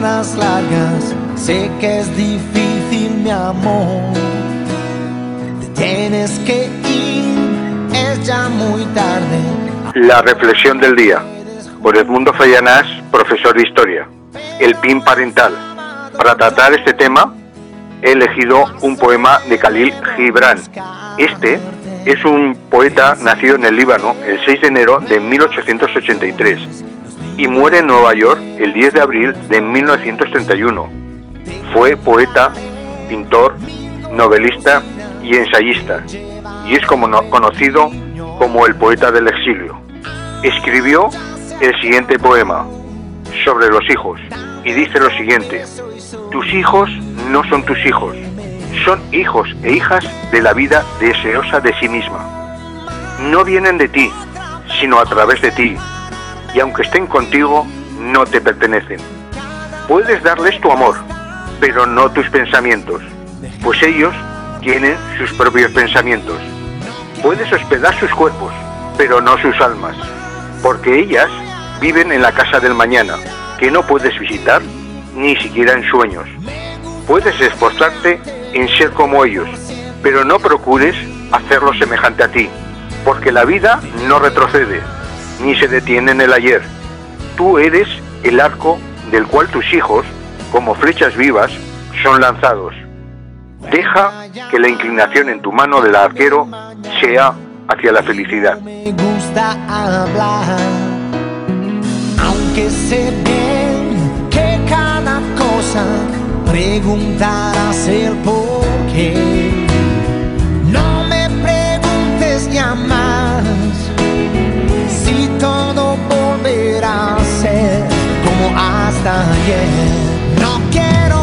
más largas. Sé que es difícil, mi amor. Te tienes que ir, es ya muy tarde. La reflexión del día. Por Edmundo Fallanás, profesor de historia. El PIN parental. Para tratar este tema, he elegido un poema de Khalil Gibran. Este es un poeta nacido en el Líbano el 6 de enero de 1883 y muere en Nueva York el 10 de abril de 1931. Fue poeta, pintor, novelista y ensayista y es como conocido como el poeta del exilio. Escribió el siguiente poema sobre los hijos y dice lo siguiente, tus hijos no son tus hijos, son hijos e hijas de la vida deseosa de sí misma. No vienen de ti, sino a través de ti, y aunque estén contigo, no te pertenecen. Puedes darles tu amor, pero no tus pensamientos, pues ellos tienen sus propios pensamientos. Puedes hospedar sus cuerpos, pero no sus almas, porque ellas viven en la casa del mañana, que no puedes visitar ni siquiera en sueños. Puedes esforzarte ser como ellos, pero no procures hacerlo semejante a ti, porque la vida no retrocede, ni se detiene en el ayer. Tú eres el arco del cual tus hijos, como flechas vivas, son lanzados. Deja que la inclinación en tu mano del arquero sea hacia la felicidad. Me gusta hablar, aunque sé bien que cada cosa preguntarás el por no me preguntes ya más si todo volverá a ser como hasta ayer. No quiero